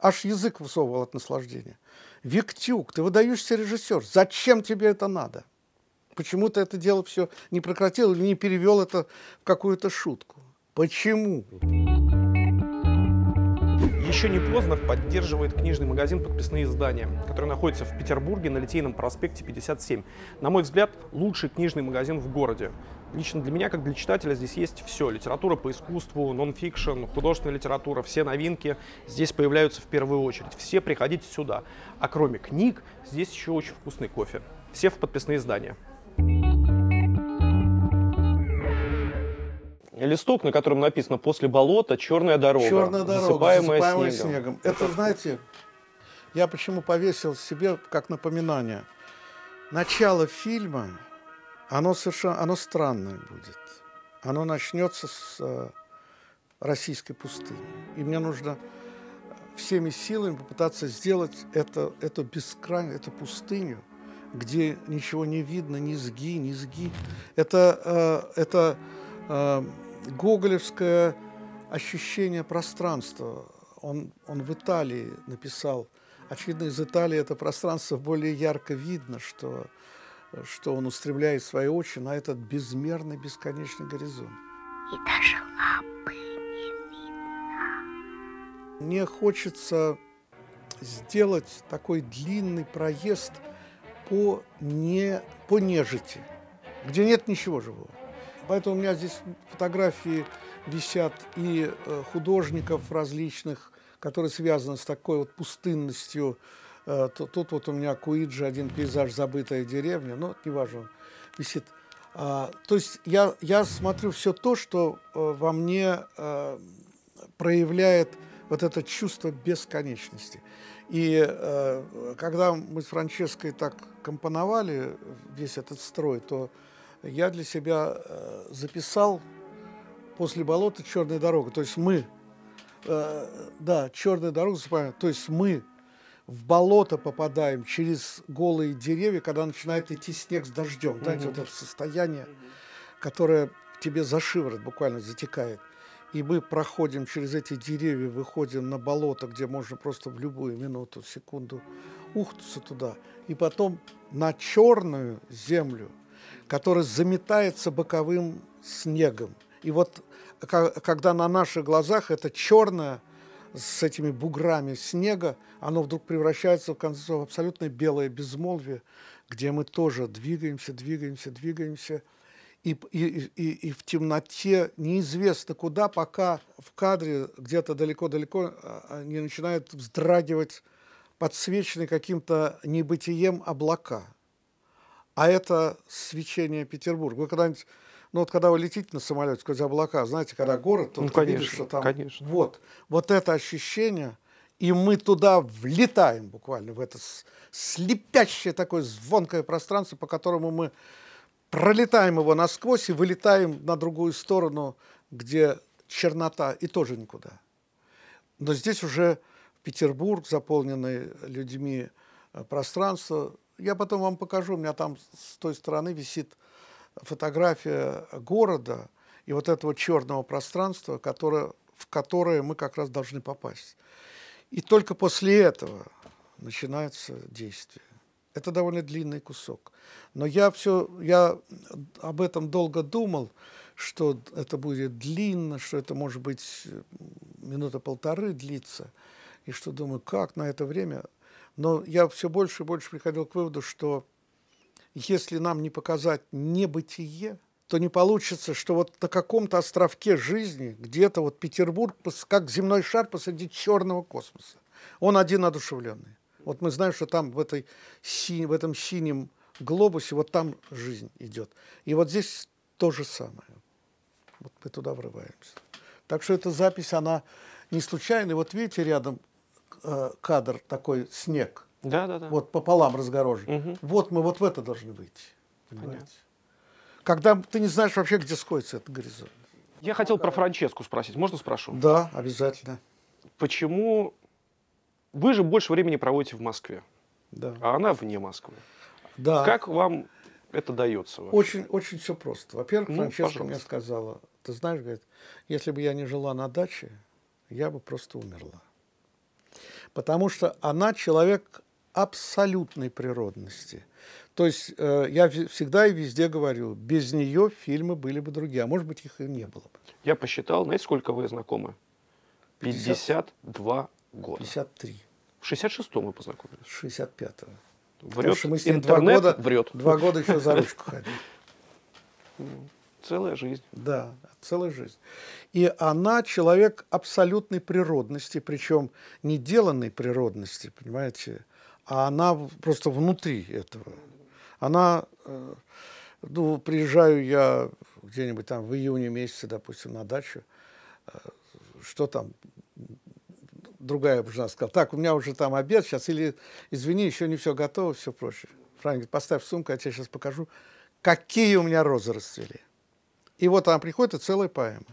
Аж язык высовывал от наслаждения. Виктюк, ты выдающийся режиссер. Зачем тебе это надо? Почему ты это дело все не прекратил или не перевел это в какую-то шутку? Почему? Еще не поздно поддерживает книжный магазин «Подписные издания», который находится в Петербурге на Литейном проспекте 57. На мой взгляд, лучший книжный магазин в городе. Лично для меня, как для читателя, здесь есть все. Литература по искусству, нон-фикшн, художественная литература, все новинки здесь появляются в первую очередь. Все приходите сюда. А кроме книг, здесь еще очень вкусный кофе. Все в подписные издания. Листок, на котором написано «После болота черная дорога, черная дорога засыпаемая, засыпаемая снегом». снегом. Это, знаете, я почему повесил себе как напоминание. Начало фильма оно совершенно, оно странное будет. Оно начнется с э, российской пустыни. И мне нужно всеми силами попытаться сделать это, эту бескрайнюю, эту пустыню, где ничего не видно, ни сги, ни сги. Это, э, это э, гоголевское ощущение пространства. Он, он в Италии написал. Очевидно, из Италии это пространство более ярко видно, что что он устремляет свои очи на этот безмерный, бесконечный горизонт. И даже лапы не видно. Мне хочется сделать такой длинный проезд по, не, по нежити, где нет ничего живого. Поэтому у меня здесь фотографии висят и э, художников различных, которые связаны с такой вот пустынностью, тут вот у меня Куиджи, один пейзаж «Забытая деревня», но неважно, висит. А, то есть я, я смотрю все то, что э, во мне э, проявляет вот это чувство бесконечности. И когда мы с Франческой так компоновали весь этот строй, то я для себя записал после болота черная дорога. То есть мы, да, черная дорога, то есть мы в болото попадаем через голые деревья, когда начинает идти снег с дождем. Mm-hmm. Знаете, вот это состояние, которое тебе за шиворот буквально затекает. И мы проходим через эти деревья, выходим на болото, где можно просто в любую минуту, секунду ухнуться туда. И потом на черную землю, которая заметается боковым снегом. И вот когда на наших глазах это черное с этими буграми снега, оно вдруг превращается в конце в абсолютно белое безмолвие, где мы тоже двигаемся, двигаемся, двигаемся, и, и, и, и в темноте неизвестно куда, пока в кадре где-то далеко-далеко а, не начинают вздрагивать подсвеченные каким-то небытием облака. А это свечение Петербурга. Вы когда-нибудь ну вот когда вы летите на самолете сквозь облака, знаете, когда город, то ну, ты конечно, видишь, что там... Конечно. Вот, вот это ощущение, и мы туда влетаем буквально, в это слепящее такое звонкое пространство, по которому мы пролетаем его насквозь и вылетаем на другую сторону, где чернота, и тоже никуда. Но здесь уже Петербург, заполненный людьми э, пространство. Я потом вам покажу, у меня там с той стороны висит фотография города и вот этого черного пространства, которое, в которое мы как раз должны попасть. И только после этого начинается действие. Это довольно длинный кусок. Но я все, я об этом долго думал, что это будет длинно, что это может быть минута полторы длиться, и что думаю, как на это время. Но я все больше и больше приходил к выводу, что если нам не показать небытие, то не получится, что вот на каком-то островке жизни, где-то вот Петербург, как земной шар посреди черного космоса. Он один одушевленный. Вот мы знаем, что там в, этой, в этом синем глобусе, вот там жизнь идет. И вот здесь то же самое. Вот мы туда врываемся. Так что эта запись, она не случайная. Вот видите, рядом э, кадр такой снег. Да, да, да. Вот пополам разгорожен. Угу. Вот мы вот в это должны выйти. Понимаете? Когда ты не знаешь вообще, где сходится этот горизонт. Я хотел про Франческу спросить. Можно спрошу? Да, обязательно. Почему вы же больше времени проводите в Москве, Да. а она вне Москвы? да. Как вам это дается? вообще? Очень, очень все просто. Во-первых, Ну, Франческа пожалуйста. мне сказала, ты знаешь, говорит, если бы я не жила на даче, я бы просто умерла. Потому что она человек абсолютной природности. То есть э, я всегда и везде говорю, без нее фильмы были бы другие, а может быть их и не было бы. Я посчитал, знаете, сколько вы знакомы? 50. 52 года. 53, В 66-м мы познакомились. 65-го. Потому Врет. что мы с ним два Интернет года, врет. два года еще за ручку ходили. Целая жизнь. Да, целая жизнь. И она человек абсолютной природности, причем не деланной природности, понимаете, а она просто внутри этого. Она, э, ну, приезжаю я где-нибудь там в июне месяце, допустим, на дачу, э, что там, другая жена сказала, так, у меня уже там обед сейчас, или, извини, еще не все готово, все прочее. Франк говорит, поставь сумку, я тебе сейчас покажу, какие у меня розы расцвели. И вот она приходит, и целая поэма.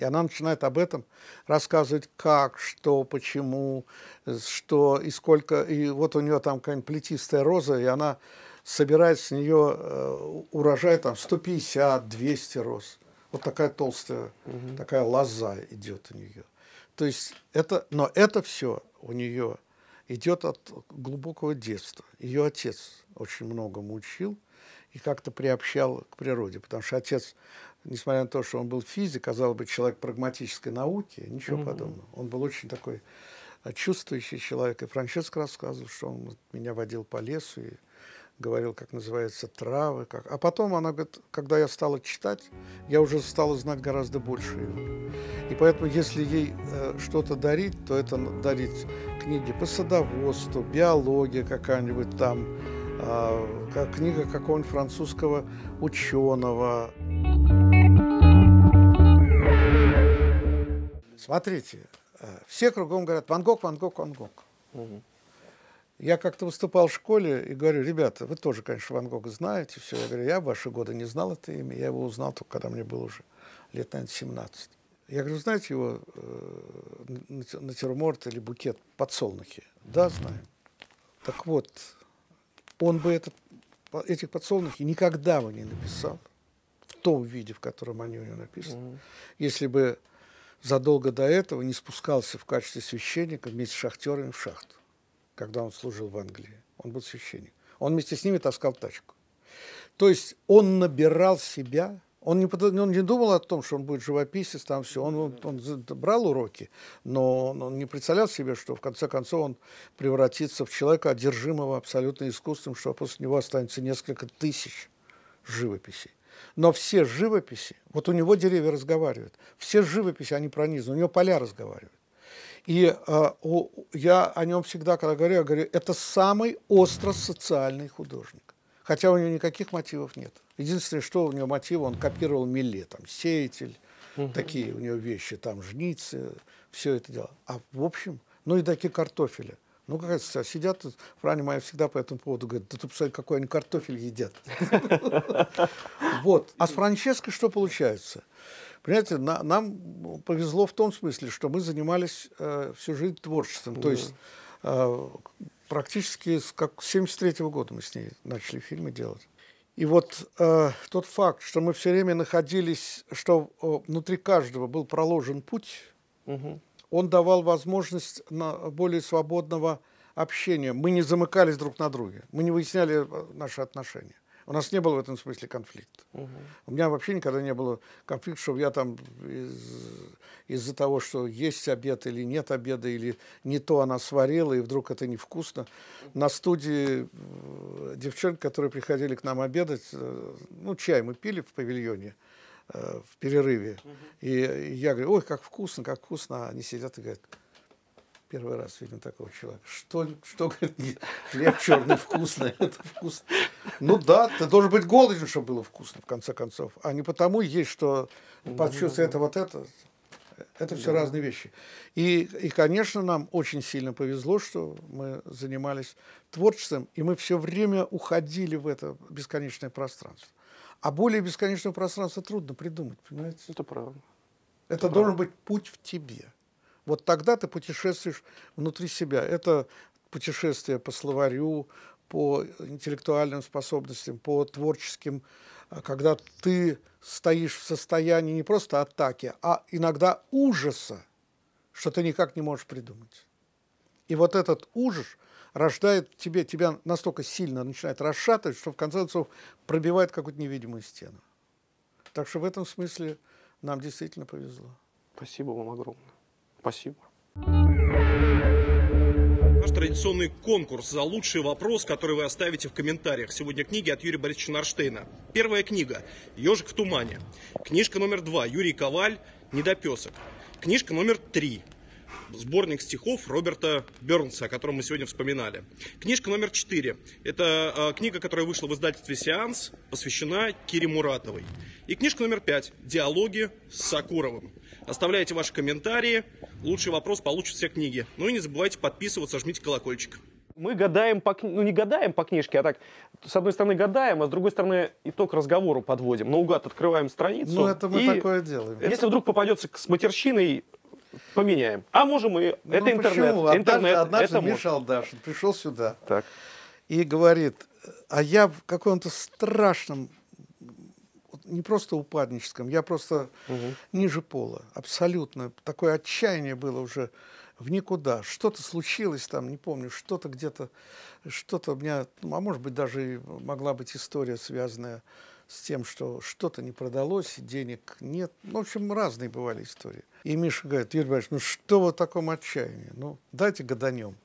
И она начинает об этом рассказывать, как, что, почему, что и сколько. И вот у нее там какая-нибудь плетистая роза, и она собирает с нее э, урожай там 150, 200 роз. Вот такая толстая, такая лоза идет у нее. То есть это, но это все у нее идет от глубокого детства. Ее отец очень многому учил и как-то приобщал к природе, потому что отец, несмотря на то, что он был физик, казалось бы, человек прагматической науки, ничего подобного. Он был очень такой э, чувствующий человек. И Франческо рассказывал, что он меня водил по лесу и говорил, как называются травы. Как... А потом она говорит, когда я стала читать, я уже стала знать гораздо больше его. И поэтому, если ей э, что-то дарить, то это дарить книги по садоводству, биология какая-нибудь там, а, как книга какого-нибудь французского ученого. Смотрите, э, все кругом говорят Ван Гог, Ван Гог, Ван Гог. Я как-то выступал в школе и говорю, ребята, вы тоже, конечно, Ван Гога знаете, все. Я говорю, я в ваши годы не знал это имя, я его узнал только когда мне было уже лет, наверное, 17. Я говорю, знаете его э, нат- натюрморт или букет подсолнухи? Да, знаю. Так вот, он бы этот, этих подсолнухи никогда бы не написал в том виде, в котором они у него написаны, если бы задолго до этого не спускался в качестве священника вместе с шахтерами в шахту, когда он служил в Англии. Он был священник. Он вместе с ними таскал тачку. То есть он набирал себя, он не, он не думал о том, что он будет живописец, там все. Он, он, он брал уроки, но он, он не представлял себе, что в конце концов он превратится в человека, одержимого абсолютно искусством, что после него останется несколько тысяч живописей. Но все живописи, вот у него деревья разговаривают, все живописи, они пронизаны, у него поля разговаривают. И э, о- я о нем всегда, когда говорю, я говорю, это самый остро социальный художник. Хотя у него никаких мотивов нет. Единственное, что у него мотивы, он копировал Милле, там, сеятель, такие у него вещи, там, жницы, все это дело. А в общем, ну и такие картофеля. Ну, как сидят, Франя моя всегда по этому поводу говорит, да ты посмотри, какой они картофель едят. Вот. А с Франческо что получается? Понимаете, на- нам повезло в том смысле, что мы занимались э, всю жизнь творчеством. То есть э, практически с, как, с 73 года мы с ней начали фильмы делать. И вот э, тот факт, что мы все время находились, что э, внутри каждого был проложен путь, Мгм. Он давал возможность на более свободного общения. Мы не замыкались друг на друге, мы не выясняли э, наши отношения. У нас не было в этом смысле конфликта. У меня вообще никогда не было конфликта, чтобы я там из- из-за того, что есть обед или нет обеда, или не то она сварила, и вдруг это невкусно. На студии э, девчонки, которые приходили к нам обедать, э, ну, чай мы пили в павильоне в перерыве. И, и я говорю, ой, как вкусно, как вкусно. Они сидят и говорят, первый раз видим такого человека. Что, что говорит, не, хлеб черный вкусный, это вкусно. Ну да, ты должен быть голоден, чтобы было вкусно, в конце концов. А не потому есть, что почувствуй это, вот это. Это все разные вещи. И, и, конечно, нам очень сильно повезло, что мы занимались творчеством, и мы все время уходили в это бесконечное пространство. А более бесконечного пространства трудно придумать, понимаете? Это правда. Это, это должен быть путь в тебе. Вот тогда ты путешествуешь внутри себя. Это путешествие по словарю, по интеллектуальным способностям, по творческим, а когда ты стоишь в состоянии не просто атаки, а иногда ужаса, что ты никак не можешь придумать. И вот этот ужас рождает тебе, тебя настолько сильно начинает расшатывать, что в конце концов пробивает какую-то невидимую стену. Так что в этом смысле нам действительно повезло. Спасибо вам огромное. Спасибо. Наш традиционный конкурс за лучший вопрос, который вы оставите в комментариях. Сегодня книги от Юрия Борисовича Нарштейна. Первая книга «Ежик в тумане». Книжка номер два Юрий Коваль «Недопесок». Книжка номер три сборник стихов Роберта Бернса, о котором мы сегодня вспоминали. Книжка номер четыре. Это э, книга, которая вышла в издательстве «Сеанс», посвящена Кире Муратовой. И книжка номер пять. «Диалоги с Сакуровым». Оставляйте ваши комментарии. Лучший вопрос получит все книги. Ну и не забывайте подписываться, жмите колокольчик. Мы гадаем по ну не гадаем по книжке, а так, с одной стороны гадаем, а с другой стороны итог разговору подводим. Наугад открываем страницу. Ну это мы и такое делаем. Если вдруг попадется с матерщиной, поменяем. А можем и... Ну, это интернет. Почему? Однажды, интернет. однажды это Миша. Алдашин пришел сюда Так. и говорит, а я в каком-то страшном, не просто упадническом, я просто Мгм. ниже пола, абсолютно. Такое отчаяние было уже в никуда. Что-то случилось там, не помню, что-то где-то, что-то у меня, ну, а может быть даже могла быть история, связанная с тем, что что-то не продалось, денег нет. Ну, в общем, разные бывали истории. И Миша говорит, Юрий Борисович, ну что вы в таком отчаянии? Ну, дайте гаданем.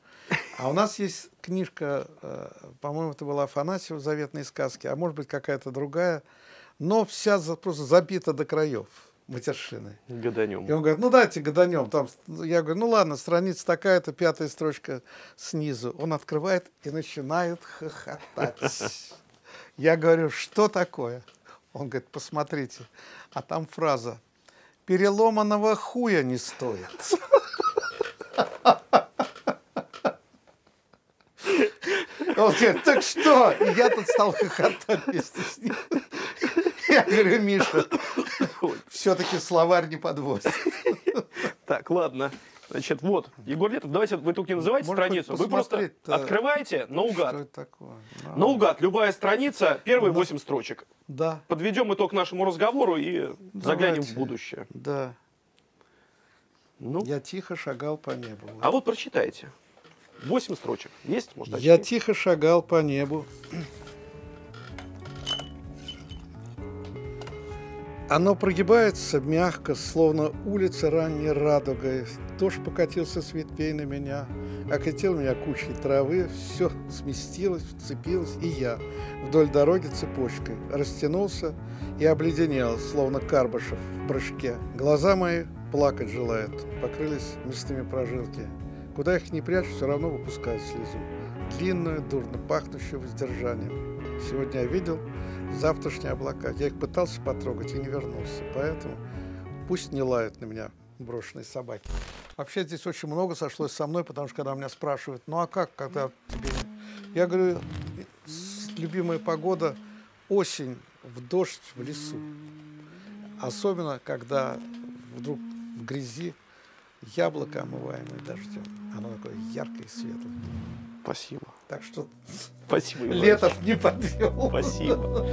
А у нас есть книжка, э, по-моему, это была Афанасьева «Заветные сказки», а может быть, какая-то другая, но вся просто забита до краев матершиной. Гаданем. И он говорит, ну дайте гаданем. Там, я говорю, ну ладно, страница такая-то, пятая строчка снизу. Он открывает и начинает хохотать. Я говорю, что такое? Он говорит, посмотрите. А там фраза, переломанного хуя не стоит. Он говорит, так что? И я тут стал хохотать вместе с ним. Я говорю, Миша, все-таки словарь не подводит. Так, ладно. Значит, вот, Егор Летов, давайте вы только не называйте Может, страницу. Вы просто посмотреть-то, открываете Что наугад. это такое? Ну, Наугад, любая страница, первые восемь строчек. Да, Подведем итог нашему разговору и заглянем в Давайте. будущее. да. Ну, Я тихо шагал по небу. а вот прочитайте. Восемь строчек. Есть, может, Я тихо шагал по небу. Оно прогибается мягко, словно улица ранней радугой. Дождь покатился с ветвей на меня, окатил меня кучей травы, все сместилось, вцепилось, и я вдоль дороги цепочкой растянулся и обледенел, словно карбашев в брыжке. Глаза мои плакать желают, покрылись мясными прожилки. Куда их не прячь, все равно выпускают слезу. Длинную, дурно пахнущую воздержанием. Сегодня я видел завтрашние облака. Я их пытался потрогать и не вернулся. Поэтому пусть не лают на меня брошенные собаки. Вообще здесь очень много сошлось со мной, потому что когда меня спрашивают, ну а как, когда тебе... Я говорю, «С- любимая погода – осень, в дождь, в лесу. Особенно, когда вдруг в грязи яблоко, омываемое дождем. Оно такое яркое и светлое. Спасибо. Так что Спасибо. Летов не подвел. Спасибо.